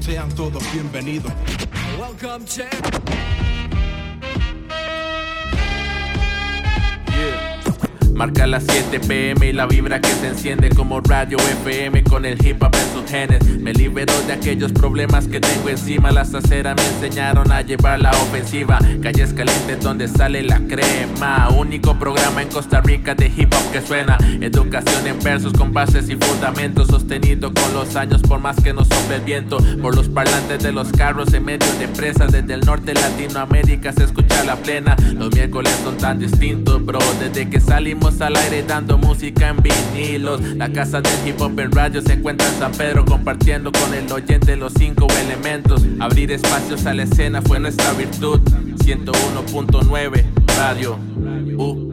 sean todos bienvenidos. Welcome Marca las 7 pm y la vibra que se enciende como radio FM con el hip hop en sus genes. Me libero de aquellos problemas que tengo encima. Las aceras me enseñaron a llevar la ofensiva. Calles calientes donde sale la crema. Único programa en Costa Rica de hip hop que suena. Educación en versos con bases y fundamentos. Sostenido con los años por más que nos sople el viento. Por los parlantes de los carros en medio de presas. Desde el norte de Latinoamérica se escucha la plena. Los miércoles son tan distintos, bro. Desde que salimos al aire dando música en vinilos. La casa del hip hop en radio se encuentra en San Pedro compartiendo con el oyente los cinco elementos. Abrir espacios a la escena fue nuestra virtud. 101.9 Radio. Uh.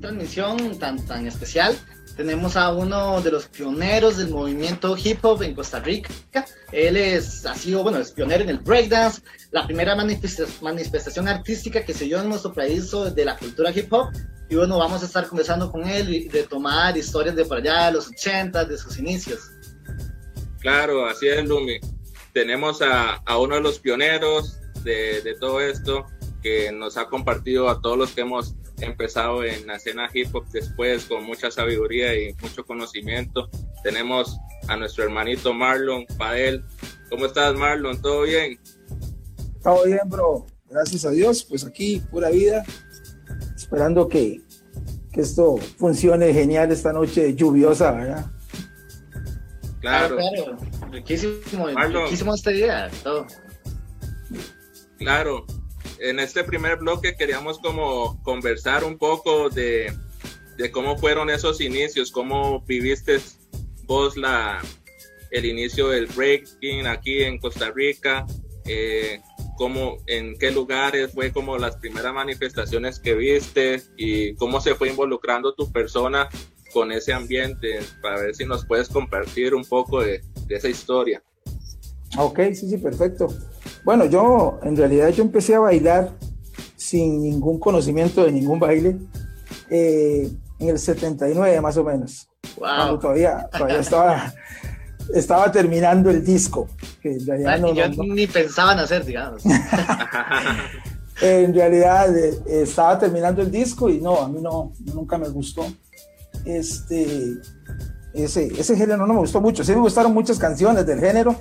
Transmisión tan, tan especial tenemos a uno de los pioneros del movimiento hip hop en Costa Rica. Él es, ha sido, bueno, es pionero en el breakdance, la primera manifesta- manifestación artística que se dio en nuestro país de la cultura hip hop. Y bueno, vamos a estar conversando con él y retomar historias de por allá, de los 80, de sus inicios. Claro, así es, Lumi. Tenemos a, a uno de los pioneros de, de todo esto que nos ha compartido a todos los que hemos empezado en la escena hip hop después con mucha sabiduría y mucho conocimiento. Tenemos a nuestro hermanito Marlon Padel. ¿Cómo estás, Marlon? ¿Todo bien? Todo bien, bro. Gracias a Dios. Pues aquí, pura vida. Esperando que, que esto funcione genial esta noche lluviosa, ¿verdad? Claro, claro. Riquísimo, Marlon. riquísimo día. Todo. claro. En este primer bloque queríamos como conversar un poco de, de cómo fueron esos inicios, cómo viviste vos la, el inicio del breaking aquí en Costa Rica, eh, en qué lugares fue como las primeras manifestaciones que viste y cómo se fue involucrando tu persona con ese ambiente, para ver si nos puedes compartir un poco de, de esa historia. Ok, sí, sí, perfecto. Bueno, yo en realidad yo empecé a bailar sin ningún conocimiento de ningún baile eh, en el 79 más o menos. Cuando Wow. todavía, todavía estaba, estaba terminando el disco. Que en realidad no- yo no- no- ni pensaban hacer, digamos. en realidad eh, estaba terminando el disco y no, a mí no, nunca me gustó. Este, ese, ese género no me gustó mucho. Sí me gustaron muchas canciones del género,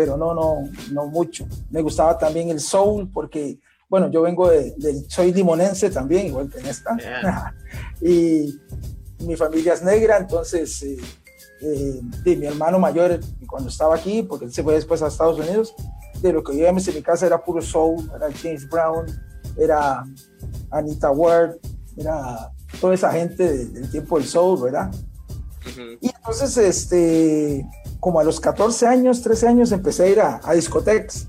pero no, no, no mucho. Me gustaba también el soul porque, bueno, yo vengo de, de- soy limonense también, igual que en esta. Y mi familia es negra, entonces eh, eh, de mi hermano mayor, cuando estaba aquí, porque él se fue después a Estados Unidos, de lo que vivíamos en mi casa era puro soul, era James Brown, era Anita Ward, era toda esa gente de- del tiempo del soul, ¿verdad? Y entonces, este, como a los 14 años, 13 años, empecé a ir a, a discotecas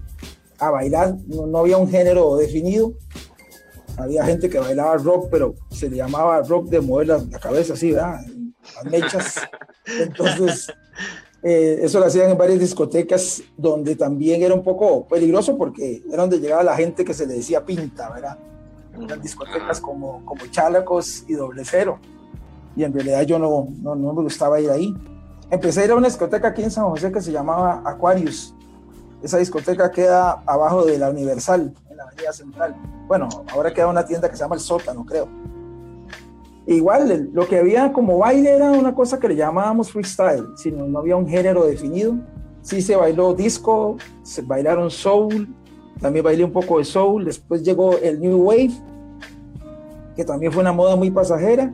a bailar. No, no había un género definido. Había gente que bailaba rock, pero se le llamaba rock de mover la, la cabeza así, ¿verdad? Las mechas. Entonces, eh, eso lo hacían en varias discotecas donde también era un poco peligroso porque era donde llegaba la gente que se le decía pinta, ¿verdad? Eran discotecas como, como Chalacos y Doble Cero. Y en realidad yo no, no, no me gustaba ir ahí. Empecé a ir a una discoteca aquí en San José que se llamaba Aquarius. Esa discoteca queda abajo de la Universal, en la Avenida Central. Bueno, ahora queda una tienda que se llama El Sótano, creo. Igual, lo que había como baile era una cosa que le llamábamos freestyle, sino no había un género definido. Sí se bailó disco, se bailaron soul, también bailé un poco de soul, después llegó el New Wave, que también fue una moda muy pasajera,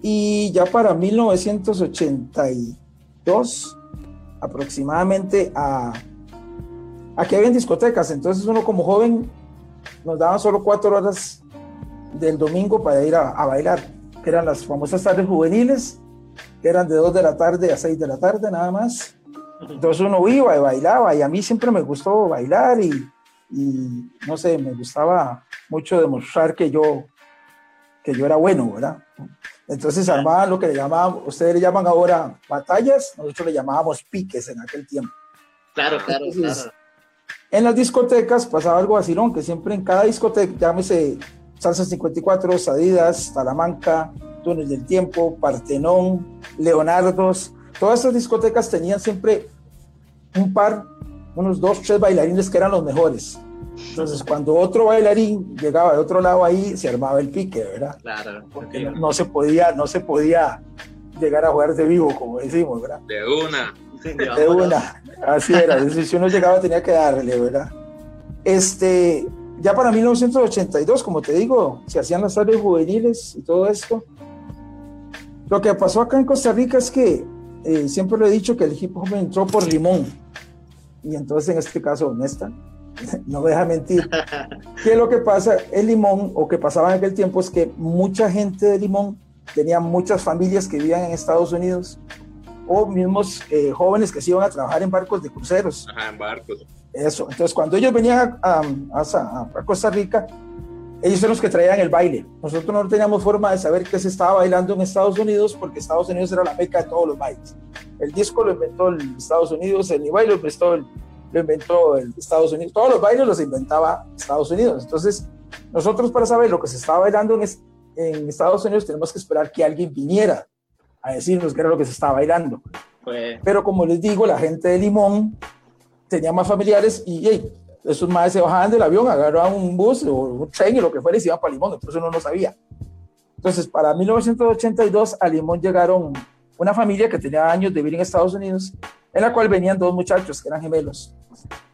y ya para 1982, aproximadamente, a, aquí había discotecas, entonces uno como joven nos daban solo cuatro horas del domingo para ir a, a bailar, que eran las famosas tardes juveniles, que eran de 2 de la tarde a 6 de la tarde nada más. Entonces uno iba y bailaba y a mí siempre me gustó bailar y, y no sé, me gustaba mucho demostrar que yo, que yo era bueno, ¿verdad? Entonces armaban lo que le llamaban, ustedes le llaman ahora batallas, nosotros le llamábamos piques en aquel tiempo. Claro, claro, Entonces, claro. En las discotecas pasaba algo así, ¿no? Que siempre en cada discoteca, llámese Salsa 54, Sadidas, Talamanca, Túnel del Tiempo, Partenón, Leonardos. Todas estas discotecas tenían siempre un par, unos dos, tres bailarines que eran los mejores. Entonces, cuando otro bailarín llegaba de otro lado ahí, se armaba el pique, ¿verdad? Claro. Porque no, no se podía, no se podía llegar a jugar de vivo, como decimos, ¿verdad? De una. Sí, De una, así era. es decir, Si uno llegaba tenía que darle, ¿verdad? Este, ya para 1982, como te digo, se hacían las áreas juveniles y todo esto. Lo que pasó acá en Costa Rica es que eh, siempre lo he dicho que el hip hop entró por Limón. Y entonces en este caso, honesta, no me deja mentir. ¿Qué es lo que pasa? El Limón, o que pasaba en aquel tiempo, es que mucha gente de Limón tenía muchas familias que vivían en Estados Unidos o mismos eh, jóvenes que se iban a trabajar en barcos de cruceros. Ajá, en barcos. Eso. Entonces, cuando ellos venían a, a- a- a Costa Rica, ellos son los que traían el baile. Nosotros no teníamos forma de saber qué se estaba bailando en Estados Unidos porque Estados Unidos era la meca de todos los bailes. El disco lo inventó el Estados Unidos, el baile lo inventó el, lo inventó el Estados Unidos. Todos los bailes los inventaba Estados Unidos. Entonces, nosotros para saber lo que se estaba bailando en, es- en Estados Unidos tenemos que esperar que alguien viniera a decirnos qué era lo que se estaba bailando. Fue- Pero como les digo, la gente de Limón tenía más familiares y hey, esos madres se bajaban del avión, agarraban un bus o un tren y lo que fuera y se iban para Limón, entonces uno no sabía. Entonces, para 1982 a Limón llegaron una familia que tenía años de vivir en Estados Unidos, en la cual venían dos muchachos que eran gemelos.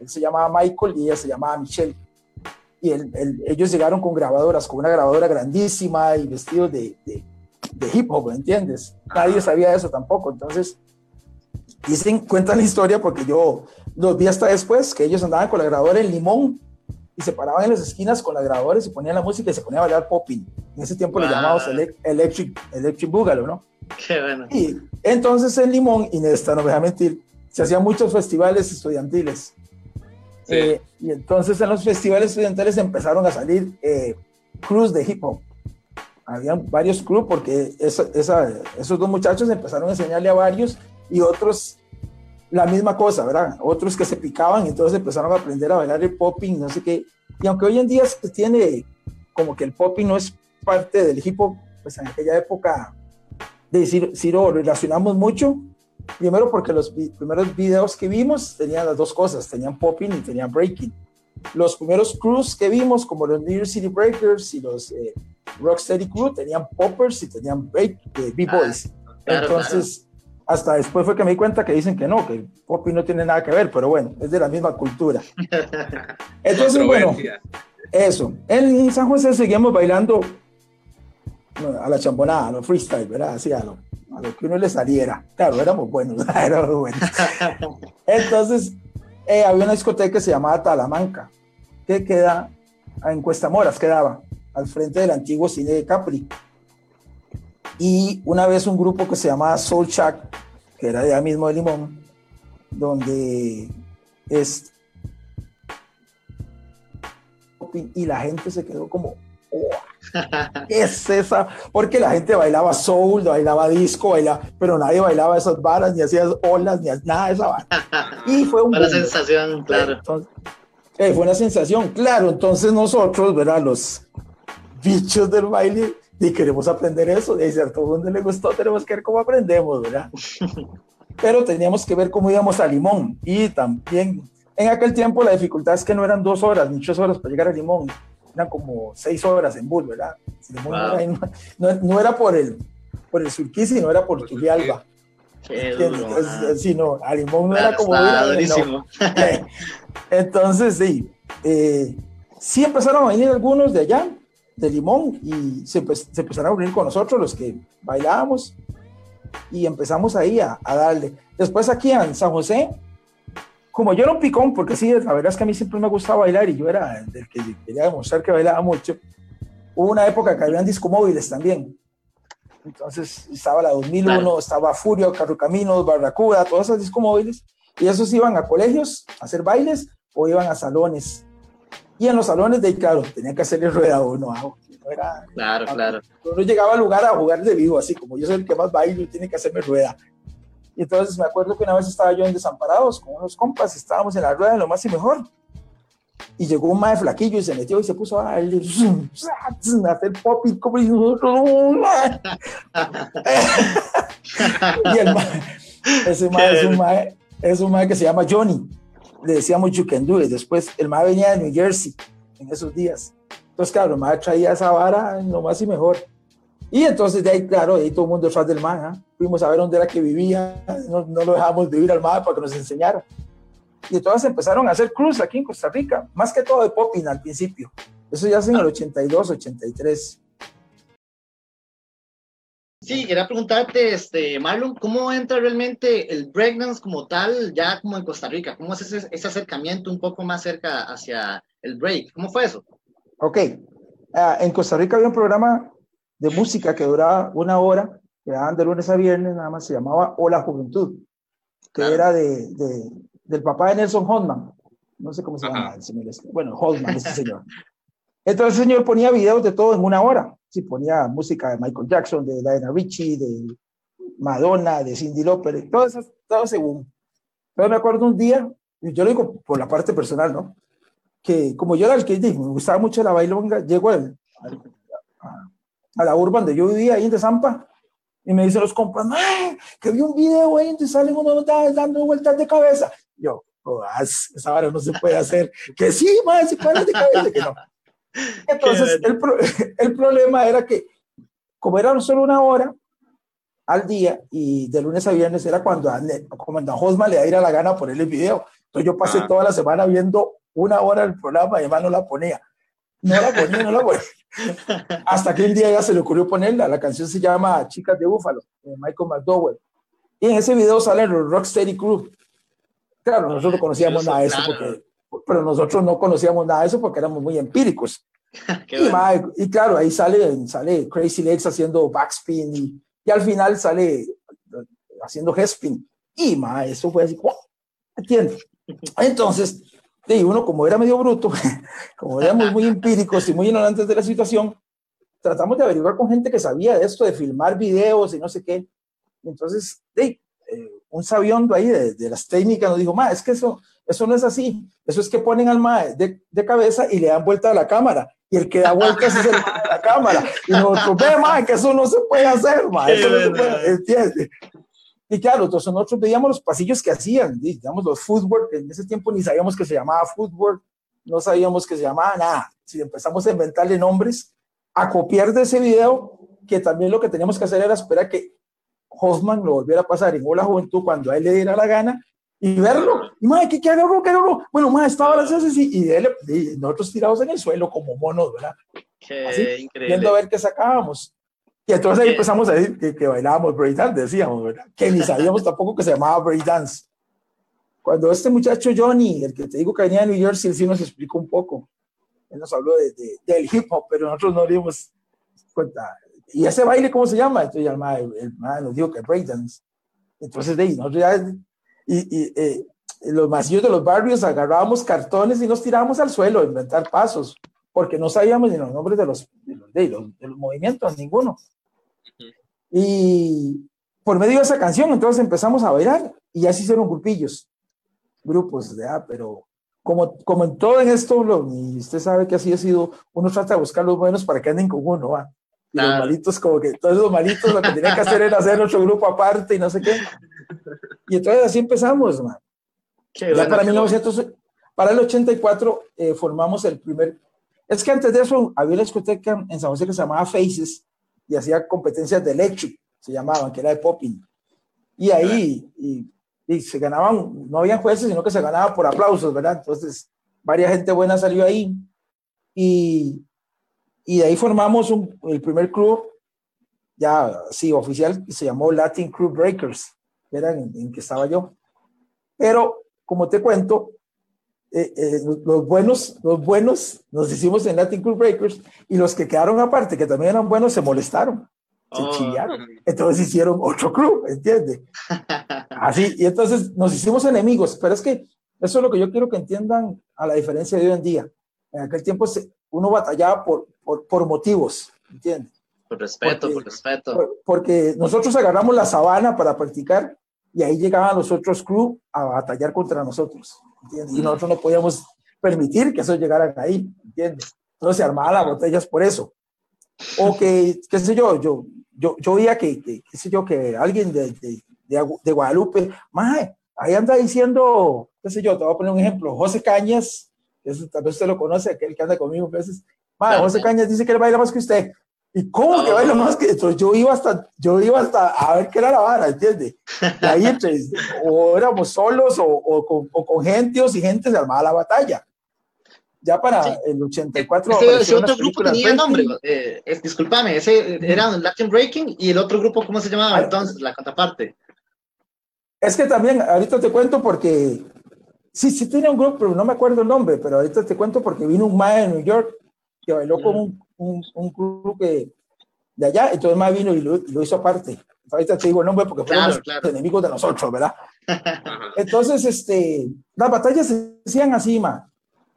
Él se llamaba Michael y ella se llamaba Michelle. Y él- él- ellos llegaron con grabadoras, con una grabadora grandísima y vestidos de, de, de hip hop, ¿entiendes? Nadie sabía eso tampoco. Entonces, dicen, cuentan la historia porque yo los vi hasta después, que ellos andaban con la grabadora en limón y se paraban en las esquinas con la grabadora y se ponían la música y se ponían a bailar popping. En ese tiempo le Wow. llamábamos ele- electric, electric Boogaloo, ¿no? Qué bueno. Y entonces en Limón, y esta no me deja mentir, se hacían muchos festivales estudiantiles. Sí. Eh, y entonces en los festivales estudiantiles empezaron a salir eh, crews de hip hop. Habían varios crews porque esa- esa- esos dos muchachos empezaron a enseñarle a varios y otros la misma cosa, ¿verdad? Otros que se picaban y entonces empezaron a aprender a bailar el popping, no sé qué. Y aunque hoy en día se tiene como que el popping no es parte del hip hop, pues en aquella época de decir, sí lo relacionamos mucho. Primero porque los vi- primeros videos que vimos tenían las dos cosas, tenían popping y tenían breaking. Los primeros crews que vimos, como los New York City Breakers y los eh, Rocksteady Crew, tenían poppers y tenían break, eh, B-Boys. claro, Entonces, hasta después fue que me di cuenta que dicen que no, que el popping no tiene nada que ver, pero bueno, es de la misma cultura. Entonces, bueno, eso. En San José seguimos bailando a la chambonada, a lo freestyle, ¿verdad? Así a lo, a lo que uno le saliera. Claro, éramos buenos, éramos buenos. Entonces, eh, había una discoteca que se llamaba Talamanca, que queda en Cuesta Moras, quedaba al frente del antiguo cine de Capri. Y una vez un grupo que se llamaba Soul Shack, que era de allá mismo de Limón, donde es y la gente se quedó como "Oh, ¿qué es esa? Porque la gente bailaba soul, bailaba disco, bailaba, pero nadie bailaba esas varas, ni hacía olas, ni nada de esa vara. Y fue un boom. sensación, claro. Entonces, eh, fue una sensación, claro. Entonces nosotros, ¿verdad? Los bichos del baile, y queremos aprender eso. Y si a todo el mundo le gustó, tenemos que ver cómo aprendemos, ¿verdad? Pero teníamos que ver cómo íbamos a Limón. Y también, en aquel tiempo, la dificultad es que no eran dos horas ni tres horas para llegar a Limón. Eran como seis horas en bus, ¿verdad? Wow. era, no- no era por el, por el Surquí, sino era por Por Turrialba. Sí, no, a Limón no Claro, era como a- no. durísimo. Entonces, sí, eh, sí empezaron a venir algunos de allá, de Limón, y se, empe- se empezaron a unir con nosotros, los que bailábamos, y empezamos ahí a, a darle. Después aquí en San José, como yo era un picón, porque sí, la verdad es que a mí siempre me gustaba bailar y yo era del que quería demostrar que bailaba mucho, hubo una época que habían discomóviles también. Entonces estaba la 2001, Claro. estaba Furio, Carrocaminos, Barracuda, todas esas discomóviles. Y esos iban a colegios a hacer bailes o iban a salones. Y en los salones, de ahí, claro, tenían que hacerle rueda a uno. ah, no era, Claro, claro. uno llegaba al lugar a jugar de vivo, así como yo soy el que más bailo, tiene que hacerme rueda. Y entonces me acuerdo que una vez estaba yo en Desamparados con unos compas, estábamos en la rueda de lo más y mejor. y llegó un mae flaquillo y se metió y se puso a, darle, a hacer pop y como y el mae, ese mae es un mae, es un mae que se llama Johnny. Le decíamos You Can Do It. Después el mae venía de New Jersey en esos días. Entonces, claro, el mae traía esa vara lo más y mejor. Y entonces de ahí, claro, de ahí todo el mundo detrás del mae. ¿eh? Fuimos a ver dónde era que vivía. No, no lo dejamos vivir al mae para que nos enseñara y todas empezaron a hacer cruz aquí en Costa Rica, más que todo de popping al principio. Eso ya es en el 82, 83. Sí, quería preguntarte, este, Marlon, ¿cómo entra realmente el breakdance como tal, ya como en Costa Rica? ¿Cómo es ese, ese acercamiento un poco más cerca hacia el break? ¿Cómo fue eso? Ok, uh, en Costa Rica había un programa de música que duraba una hora, que daban de lunes a viernes, nada más se llamaba Hola Juventud, que era de, de, del papá de Nelson Hodman. No sé cómo se llama el señor. Este. Bueno, Hodman, este señor. Entonces el señor ponía videos de todo en una hora. Sí, ponía música de Michael Jackson, de Diana Ritchie, de Madonna, de Cindy Lauper, todo eso, todo según. Pero me acuerdo un día, y yo lo digo por la parte personal, ¿no? Que como yo era el que me gustaba mucho la bailonga, llego a, a, la urban donde yo vivía, ahí en Zampa, y me dicen los compas, que vi un video ahí donde salen unos dando vueltas de cabeza. Yo, oh, esa hora no se puede hacer. Que sí, más, se puede de cabeza, que no. Entonces, el, el, problema era que, como era solo una hora al día y de lunes a viernes era cuando a, como a Hosma le diera la gana ponerle el video. Entonces, yo pasé ah. toda la semana viendo una hora del programa y además no la ponía. No la ponía, no la ponía. Hasta que un día ya se le ocurrió ponerla. La canción se llama Chicas de Búfalo, de Michael McDowell. Y en ese video salen los Rocksteady Crew. Claro, nosotros no conocíamos nada de eso, porque, pero nosotros no conocíamos nada de eso porque éramos muy empíricos. y, y, claro, ahí sale, sale Crazy Legs haciendo backspin y, y al final sale haciendo headspin. Y ma, eso fue así, ¿entiendes? Entonces, y uno como era medio bruto, como éramos muy empíricos y muy ignorantes de la situación, tratamos de averiguar con gente que sabía de esto, de filmar videos y no sé qué. Entonces, eh, un sabiondo ahí de, las técnicas nos dijo, ma, es que eso, eso no es así. Eso es que ponen al ma de, de cabeza y le dan vuelta a la cámara. Y el que da vueltas es el de la cámara. Y nosotros, ve, ma, que eso no se puede hacer, ma. Eso no se puede, ¿entiendes? Y claro, entonces nosotros veíamos los pasillos que hacían, digamos, los footwork, en ese tiempo ni sabíamos que se llamaba footwork, no sabíamos que se llamaba nada. Si empezamos a inventarle nombres, a copiar de ese video, que también lo que teníamos que hacer era esperar que Hoffman lo volviera a pasar en Hola Juventud cuando a él le diera la gana y verlo. Y, madre, ¿qué, qué hago? ¿Qué hago? Bueno, madre, estaba así. Y, él, y nosotros tirados en el suelo como monos, ¿verdad? Qué así, increíble. Viendo a ver qué sacábamos. Y entonces ahí empezamos a decir que, que bailábamos breakdance, decíamos, ¿verdad? Que ni sabíamos tampoco que se llamaba breakdance. Cuando este muchacho Johnny, el que te digo que venía de New Jersey, él sí nos explicó un poco. Él nos habló de, de, del hip hop, pero nosotros no dimos cuenta. ¿Y ese baile cómo se llama? Entonces ya el, el, nos dijo que breakdance. Entonces de ahí, nosotros ya, y, y eh, los masillos de los barrios agarrábamos cartones y nos tirábamos al suelo a inventar pasos, porque no sabíamos ni los nombres de los, de los, de los, de los movimientos, ninguno. Y por medio de esa canción, entonces empezamos a bailar y ya se hicieron grupillos, grupos, ¿verdad? Pero como, como en todo en esto, lo, y usted sabe que así ha sido, uno trata de buscar los buenos para que anden con uno, ¿va? Y los malitos, como que todos los malitos lo que tenían que hacer era hacer otro grupo aparte y no sé qué. Y entonces así empezamos, man. ya bueno, para 1900, para el 84 eh, formamos el primer. Es que antes de eso había una discoteca en San José que se llamaba Faces, y hacía competencias de electric, se llamaban, que era de popping. Y ahí, y, y, se ganaban, no había jueces, sino que se ganaba por aplausos, ¿verdad? Entonces, varias gente buena salió ahí. Y, y de ahí formamos un, el primer club, ya, sí, oficial, que se llamó Latin Crew Breakers, era en, en que estaba yo. Pero, como te cuento, eh, eh, los buenos, los buenos nos hicimos en Latin Crew Breakers y los que quedaron aparte, que también eran buenos, se molestaron, se oh. chillaron. Entonces hicieron otro club, ¿entiendes? Así, y entonces nos hicimos enemigos, pero es que eso es lo que yo quiero que entiendan a la diferencia de hoy en día. En aquel tiempo uno batallaba por, por, por motivos, ¿entiendes? Por respeto, porque, por respeto. Por, porque nosotros agarramos la sabana para practicar y ahí llegaban los otros crew a batallar contra nosotros. ¿entiendes? Y nosotros no podíamos permitir que eso llegara ahí, ¿entiendes? Entonces se armaban las botellas por eso. O que, qué sé yo, yo, yo, yo veía que, que, qué sé yo, que alguien de, de, de, Guadalupe, mae, ahí anda diciendo, qué sé yo, te voy a poner un ejemplo, José Cañas, eso tal vez usted lo conoce, aquel que anda conmigo a veces, mae, José Cañas dice que él baila más que usted. ¿Y cómo que baila más que esto? Yo iba hasta, yo iba hasta a ver qué era la vara, ¿entiende? Y ahí entre, o éramos solos o, o, con, o con gente o sin gente se armaba la batalla. Ya para el 84. Ese, otro grupo tenía nombre, eh, discúlpame, ese era Latin Breaking y el otro grupo, ¿cómo se llamaba ah, entonces? La contraparte. Es que también, ahorita te cuento porque, sí, sí tenía un grupo, pero no me acuerdo el nombre, pero ahorita te cuento porque vino un mae de New York que bailó con un, un, un grupo que, de allá, entonces mae vino y lo, hizo aparte. Ahorita te digo el nombre porque fueron los enemigos de nosotros, ¿verdad? Entonces, este, las batallas se hacían así, ma.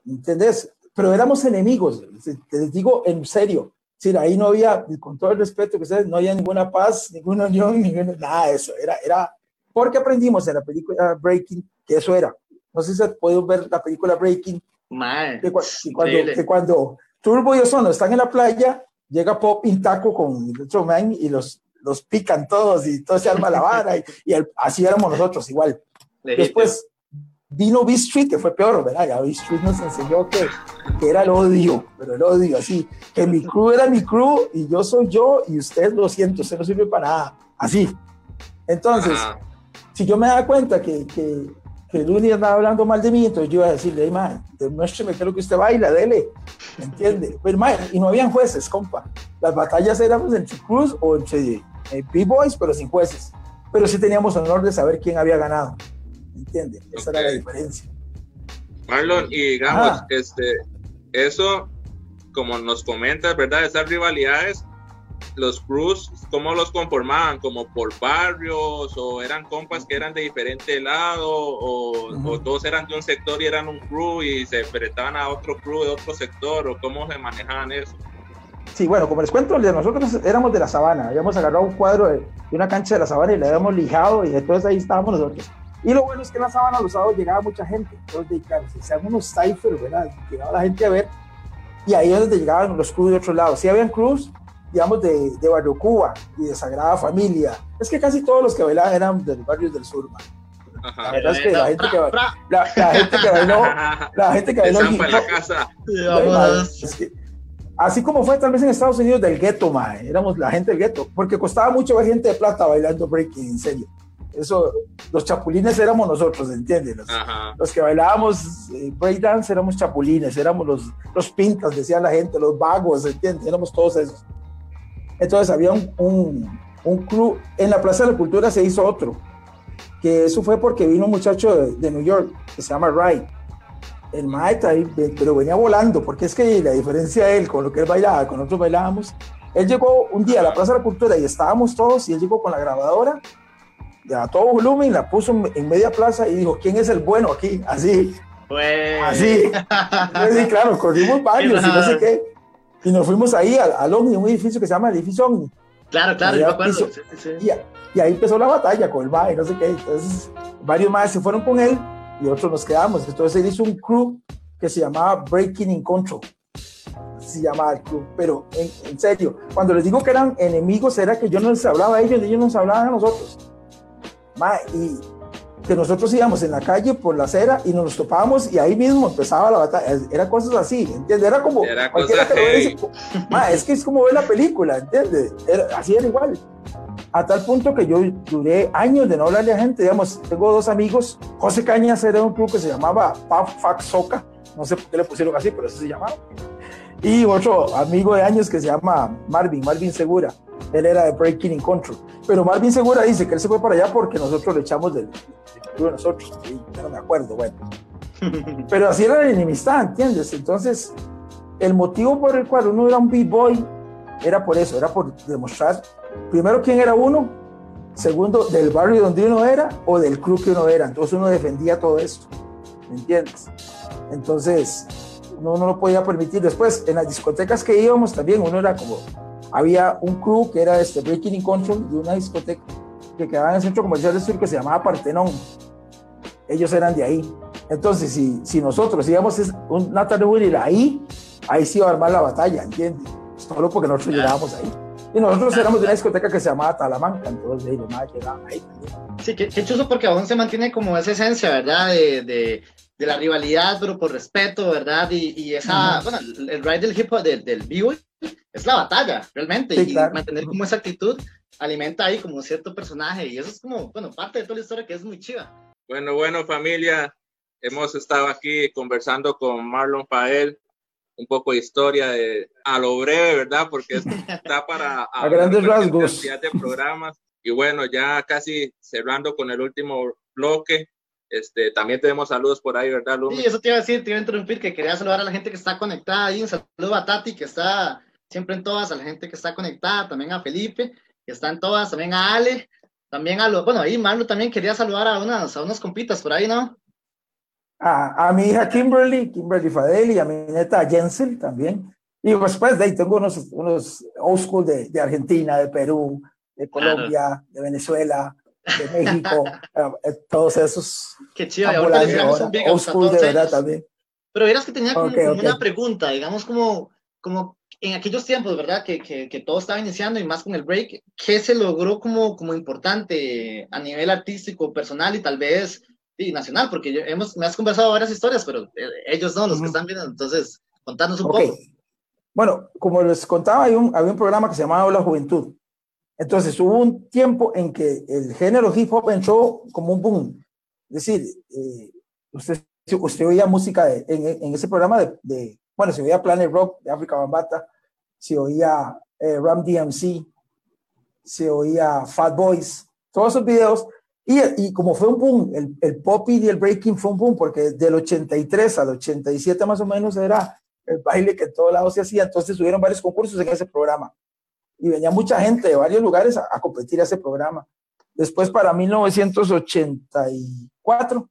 ¿entendés? Pero éramos enemigos, te les digo en serio. Sí, ahí no había, con todo el respeto que ustedes, no había ninguna paz, ninguna unión, nada de eso. Era, era, porque aprendimos en la película Breaking que eso era. No sé si se puede ver la película Breaking. Man, que, cuando, que cuando Turbo y Ozono están en la playa, llega Pop Intaco con el otro man y los, los pican todos y todo se arma la vara y, y así éramos nosotros igual. Después Vino B Street, que fue peor, ¿verdad? Ya B Street nos enseñó que, que, era el odio, pero el odio, así, que mi crew era mi crew y yo soy yo y usted lo siento, usted no sirve para nada, así. Entonces, si yo me daba cuenta que, que, que Luni andaba hablando mal de mí, entonces yo iba a decirle, man, demuéstreme qué es lo que usted baila, dele, ¿me entiende? Pero, man, y no habían jueces, compa. Las batallas eran entre crews o entre B-Boys, pero sin jueces. Pero sí teníamos honor de saber quién había ganado. ¿Entiendes? Esa era la diferencia. Marlon, y digamos, este, eso, como nos comentas, ¿verdad? Esas rivalidades, los crews, ¿cómo los conformaban? ¿Como por barrios? ¿O eran compas que eran de diferente lado? ¿O, todos eran de un sector y eran un crew y se enfrentaban a otro crew de otro sector? ¿O cómo se manejaban eso? Sí, bueno, como les cuento, nosotros éramos de la sabana, habíamos agarrado un cuadro de, una cancha de la sabana y le habíamos lijado y entonces ahí estábamos nosotros. Y lo bueno es que en la Sabana los sábados llegaba mucha gente, entonces se hacían unos ciphers, ¿verdad? Llegaba la gente a ver, y ahí es donde llegaban los crews de otro lado. Sí habían crews, digamos, de, de Barrio Cuba y de Sagrada Familia. Es que casi todos los que bailaban eran del barrio del sur, man. La verdad es que la gente que, la, gente que bailó, la gente que bailó, la casa. Es que, así como fue tal vez en Estados Unidos del gueto, man, éramos la gente del gueto, porque costaba mucho ver gente de plata bailando breaking, en serio. Eso, los chapulines éramos nosotros, ¿entiendes? Los, que bailábamos eh, breakdance éramos chapulines, éramos los, los pintas, decía la gente, los vagos, ¿entiendes? Éramos todos esos. Entonces había un, un, un club, en la Plaza de la Cultura se hizo otro, que eso fue porque vino un muchacho de, de New York que se llama Ray. El maestro, pero venía volando, porque es que la diferencia de él con lo que él bailaba, con nosotros bailábamos, él llegó un día a la Plaza de la Cultura y estábamos todos y él llegó con la grabadora a todo volumen, la puso en media plaza y dijo, ¿quién es el bueno aquí? Así. Pues... Así. sí, claro, corrimos varios y no sé qué. Y nos fuimos ahí al, al Omni, un edificio que se llama Edificio Omni. Claro, claro, yo acuerdo. Y, ahí empezó la batalla con el MAE, no sé qué. Entonces, varios más se fueron con él y otros nos quedamos. Entonces, él hizo un crew que se llamaba Breaking in Control. Se llamaba el crew. Pero, en, en serio, cuando les digo que eran enemigos, era que yo no les hablaba a ellos, ellos nos hablaban a nosotros y que nosotros íbamos en la calle por la acera y nos topábamos y ahí mismo empezaba la batalla. Era cosas así, ¿entiendes? Era como. Era es que es como ver la película, ¿entiendes? así era igual. A tal punto que yo duré años de no hablarle a gente. Digamos, tengo dos amigos. José Cañas era un club que se llamaba Paf Soca. No sé por qué le pusieron así, pero eso se llamaba. Y otro amigo de años que se llama Marvin, Marvin Segura él era de Breaking in Control. Pero Marvin Segura dice que él se fue para allá porque nosotros le echamos del, club de nosotros. no me acuerdo, bueno. Pero así era la enemistad, ¿entiendes? Entonces, el motivo por el cual uno era un B-Boy era por eso, era por demostrar, primero, quién era uno, segundo, del barrio donde uno era o del club que uno era. Entonces uno defendía todo esto, ¿me entiendes? Entonces, uno no lo podía permitir. Después, en las discotecas que íbamos también, uno era como había un crew que era este Breaking in Control de una discoteca que quedaba en el centro comercial de sur que se llamaba Partenón. Ellos eran de ahí. Entonces, si, si nosotros íbamos un Natalie Willy ahí, ahí sí iba a armar la batalla, ¿entiendes? Solo porque nosotros llegábamos ahí. Y nosotros éramos de una discoteca que se llamaba Talamanca, entonces nomás llegaban ahí. Sí, qué, qué chuso porque aún se mantiene como esa esencia, ¿verdad? De, de, de la rivalidad, pero por respeto, ¿verdad? Y, y esa, bueno, el ride del hip hop, del, del b es la batalla, realmente. y mantener como esa actitud alimenta ahí como cierto personaje. Y eso es como, bueno, parte de toda la historia que es muy chiva. Bueno, bueno, familia, hemos estado aquí conversando con Marlon Pael, un poco de historia de, a lo breve, ¿verdad? Porque está para a grandes rasgos de programas. Y bueno, ya casi cerrando con el último bloque, este, también tenemos saludos por ahí, ¿verdad, Lumi? Sí, eso te iba a decir, te iba a interrumpir, que quería saludar a la gente que está conectada ahí. Un saludo a Tati, que está siempre en todas, a la gente que está conectada, también a Felipe, que está en todas, también a Ale, también a los, bueno, ahí Marlo también quería saludar a unas, a unas compitas por ahí, ¿no? A, a mi hija Kimberly, Kimberly Fadeli, a mi neta Jensel también. Y después de ahí tengo unos, unos old school de, de Argentina, de Perú, de Colombia, de Venezuela, de México, eh, todos esos. Qué chido, ahora un old school de verdad también. Pero verás que tenía como, okay, como okay. una pregunta, digamos como, como en aquellos tiempos, ¿verdad? Que, que, que, todo estaba iniciando y más con el break, ¿qué se logró como, como importante a nivel artístico, personal y tal vez y nacional? Porque yo, hemos, me has conversado varias historias, pero eh, ellos no, los uh -huh. que están viendo. Entonces, contanos un okay. poco. Bueno, como les contaba, hay un, había un programa que se llamaba La Juventud. Entonces, hubo un tiempo en que el género hip hop entró como un boom. Es decir, eh, usted, usted oía música de, en, en, ese programa de, de bueno, se oía Planet Rock de África Bambata, se oía eh, Ram DMC, se oía Fat Boys, todos esos videos. Y, como fue un boom, el, el pop y el breaking fue un boom, porque del 83 al 87 más o menos era el baile que en todos lados se hacía. Entonces tuvieron varios concursos en ese programa. Y venía mucha gente de varios lugares a, a competir a ese programa. Después, para 1984,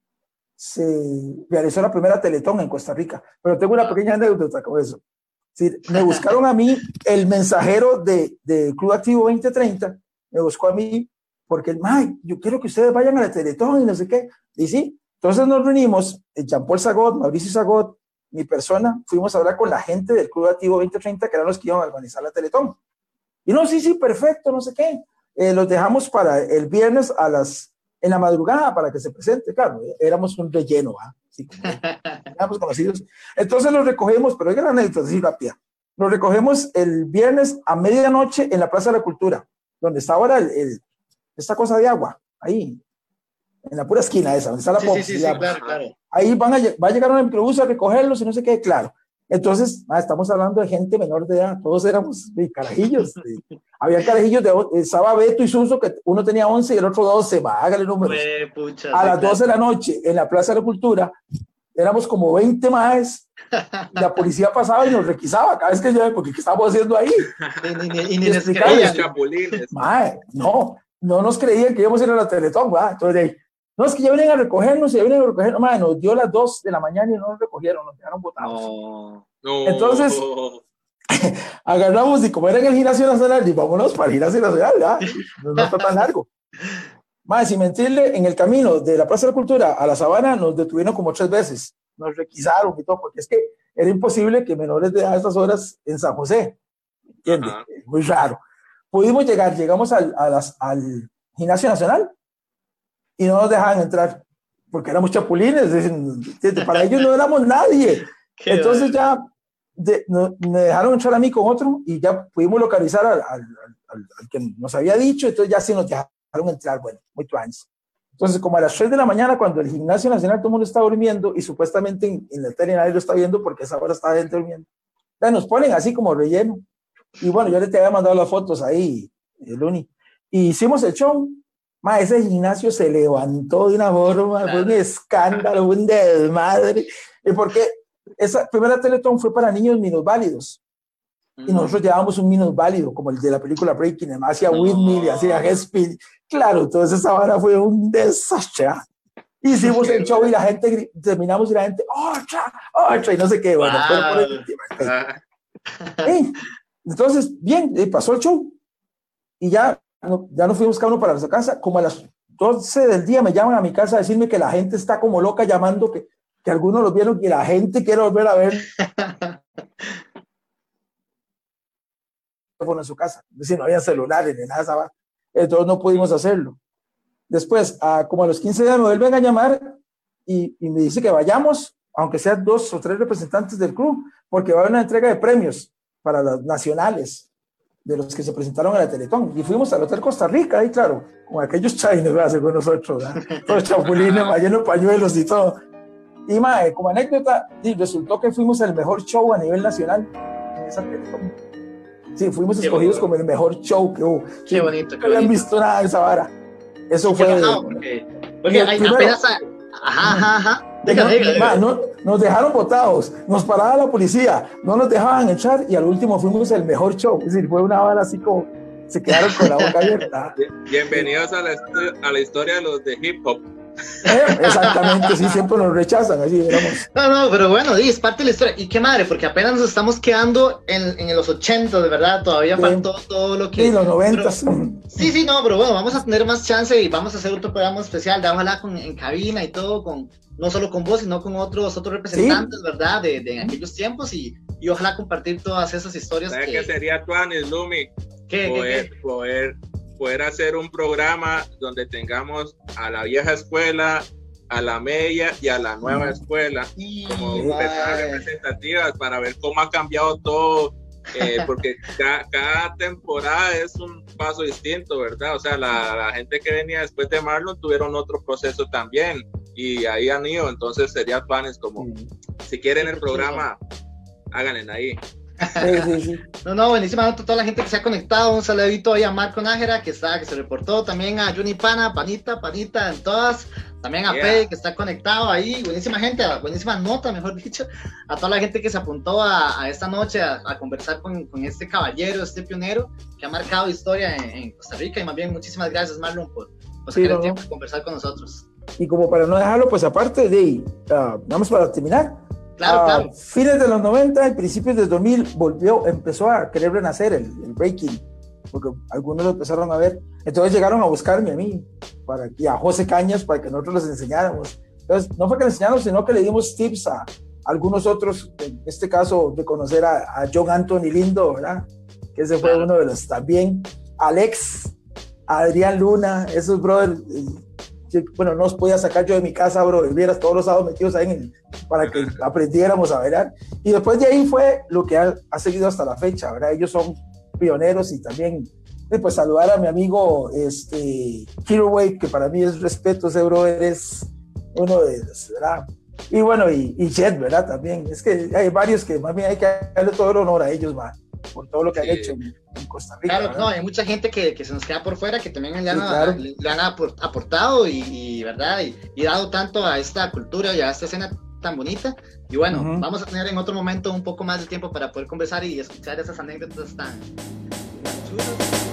se realizó la primera Teletón en Costa Rica. Pero tengo una pequeña anécdota con eso. Sí, me buscaron a mí, el mensajero de, de Club Activo 2030, me buscó a mí porque, Mike, yo quiero que ustedes vayan a la Teletón y no sé qué. Y sí, entonces nos reunimos, Jean-Paul Sagot, Mauricio Sagot, mi persona, fuimos a hablar con la gente del Club Activo 2030, que eran los que iban a organizar la Teletón. Y no, sí, sí, perfecto, no sé qué. Eh, los dejamos para el viernes a las en la madrugada para que se presente. Claro, éramos un relleno, ¿ah? Como, éramos conocidos. Entonces los recogemos, pero hay gran anécdota, así rápida. Los recogemos el viernes a medianoche en la Plaza de la Cultura, donde está ahora el, el, esta cosa de agua, ahí, en la pura esquina esa, donde está la sí, pop, sí, sí, sí, claro, claro. Ahí van a, va a llegar un microbús a recogerlos y no sé qué, claro. Entonces, estamos hablando de gente menor de edad, todos éramos de carajillos. De, había carajillos de, estaba Beto y Suso, que uno tenía 11 y el otro 12, va, hágale números. Pucha, a las 12 de la noche, en la Plaza de la Cultura, éramos como 20 más, la policía pasaba y nos requisaba cada vez que yo, porque ¿qué estábamos haciendo ahí? Y, ni, y, y ni les creían. Mae, no, no nos creían que íbamos a ir a la Teletón, ¿va? Entonces, no, es que ya vienen a recogernos, ya vienen a recogernos, madre, nos dio las 2 de la mañana y no nos recogieron, nos dejaron botados. No, no. Entonces, agarramos y como era en el gimnasio nacional, y vámonos para el gimnasio nacional, ¿ya? No, no está tan largo. Más, sin mentirle, en el camino de la Plaza de la Cultura a la Sabana nos detuvieron como tres veces, nos requisaron y todo, porque es que era imposible que menores de edad a estas horas en San José, ¿entiendes? Muy raro. Pudimos llegar, llegamos al, a las, al gimnasio nacional, y no nos dejaban entrar porque éramos chapulines, para ellos no éramos nadie. Entonces ya de, no, me dejaron entrar a mí con otro y ya pudimos localizar al, al, al, al, que nos había dicho, entonces ya sí nos dejaron entrar, bueno, muy trans. Entonces, como a las 3 de la mañana, cuando el gimnasio nacional todo el mundo está durmiendo y supuestamente en, en el tele nadie lo está viendo porque esa hora está adentro durmiendo, ya nos ponen así como relleno. Y bueno, yo le te había mandado las fotos ahí, el Uni. Y hicimos el show, Ma, ese gimnasio se levantó de una forma, claro. fue un escándalo, un desmadre. ¿Y porque esa primera Teletón fue para niños minusválidos. Y nosotros llevábamos un minusválido, como el de la película Breaking, además hacía no. windmill y hacía head Claro, entonces esa vara fue un desastre. Hicimos el show y la gente, terminamos y la gente, ¡otra! ¡otra! Y no sé qué. Bueno, wow. por el, entonces, bien, pasó el show. Y ya ya nos fuimos cada uno para nuestra casa, como a las 12 del día me llaman a mi casa a decirme que la gente está como loca llamando, que que algunos los vieron y la gente quiere volver a ver. en su casa, es decir, no había celulares ni nada, entonces no pudimos hacerlo. Después, como a los 15 días me vuelven a llamar y, y, me dice que vayamos, aunque sean dos o tres representantes del club, porque va a haber una entrega de premios para las nacionales de los que se presentaron a la Teletón. Y fuimos al Hotel Costa Rica, ahí claro, con aquellos chinos, según nosotros, todos chapulines, llenos pañuelos y todo. Y mae, como anécdota, resultó que fuimos el mejor show a nivel nacional en esa Teletón. Sí, fuimos escogidos como el mejor show que hubo. Qué bonito. No habían visto nada de esa vara. Eso fue. porque, porque hay, apenas. Ajá, ajá, ajá. No, nos dejaron botados, nos paraba la policía, no nos dejaban echar y al último fuimos el mejor show. Es decir, fue una vara así como se quedaron con la boca abierta. Bienvenidos a la, a la historia de los de hip hop. Eh, exactamente, sí, siempre nos rechazan, así, digamos. No, no, pero bueno, es parte de la historia. Y qué madre, porque apenas nos estamos quedando en, en los 80, de verdad, todavía faltó todo lo que... Sí, los 90. sí, sí, no, pero bueno, vamos a tener más chance y vamos a hacer otro programa especial, de ojalá con, en cabina y todo, con no solo con vos, sino con otros, otros representantes, ¿verdad? De, de, aquellos tiempos y, y, ojalá compartir todas esas historias. ¿Sabes que... qué sería Tuanis, Lumi? ¿Qué, poder, qué, poder poder hacer un programa donde tengamos a la vieja escuela, a la media y a la nueva escuela como personas representativas para ver cómo ha cambiado todo, eh, porque cada, temporada es un paso distinto, ¿verdad? O sea, la, gente que venía después de Marlon tuvieron otro proceso también y ahí han ido, entonces sería planes como, si quieren el programa, háganle ahí. No, no, buenísima a toda la gente que se ha conectado. Un saludito ahí a Marco Nájera que está, que se reportó. También a Juni Pana, Panita, Panita en todas. También a yeah. que está conectado ahí. Buenísima gente, buenísima nota, mejor dicho. A toda la gente que se apuntó a, esta noche a, conversar con, con, este caballero, este pionero que ha marcado historia en, Costa Rica. Y más bien, muchísimas gracias, Marlon, por, por sacar el tiempo de conversar con nosotros. Y como para no dejarlo, pues aparte de, uh, vamos para terminar Claro, claro. fines de los 90 y principios del 2000 volvió, empezó a querer renacer el, breaking, porque algunos lo empezaron a ver. Entonces llegaron a buscarme a mí para, y a José Cañas para que nosotros les enseñáramos. Entonces, no fue que les enseñáramos, sino que le dimos tips a, algunos otros, en este caso de conocer a, a, John Anthony Lindo, ¿verdad? Que ese fue uno de los también. Alex, Adrián Luna, esos brothers bueno, no os podía sacar yo de mi casa, bro, vieras todos los sábados metidos ahí en para que aprendiéramos a ver. Y después de ahí fue lo que ha, ha, seguido hasta la fecha, ¿verdad? Ellos son pioneros y también, pues saludar a mi amigo, este, Hero Wave, que para mí es respeto, ese brother es uno de los, ¿verdad? Y bueno, y, y Jet, ¿verdad? También, es que hay varios que más bien hay que darle todo el honor a ellos, man por todo lo que sí. han hecho en, Costa Rica. Claro, no, hay mucha gente que, que, se nos queda por fuera, que también le han, sí, claro. le, le han aportado y, y ¿verdad? Y, y, dado tanto a esta cultura y a esta escena tan bonita. Y bueno, uh -huh. vamos a tener en otro momento un poco más de tiempo para poder conversar y escuchar esas anécdotas tan chulas.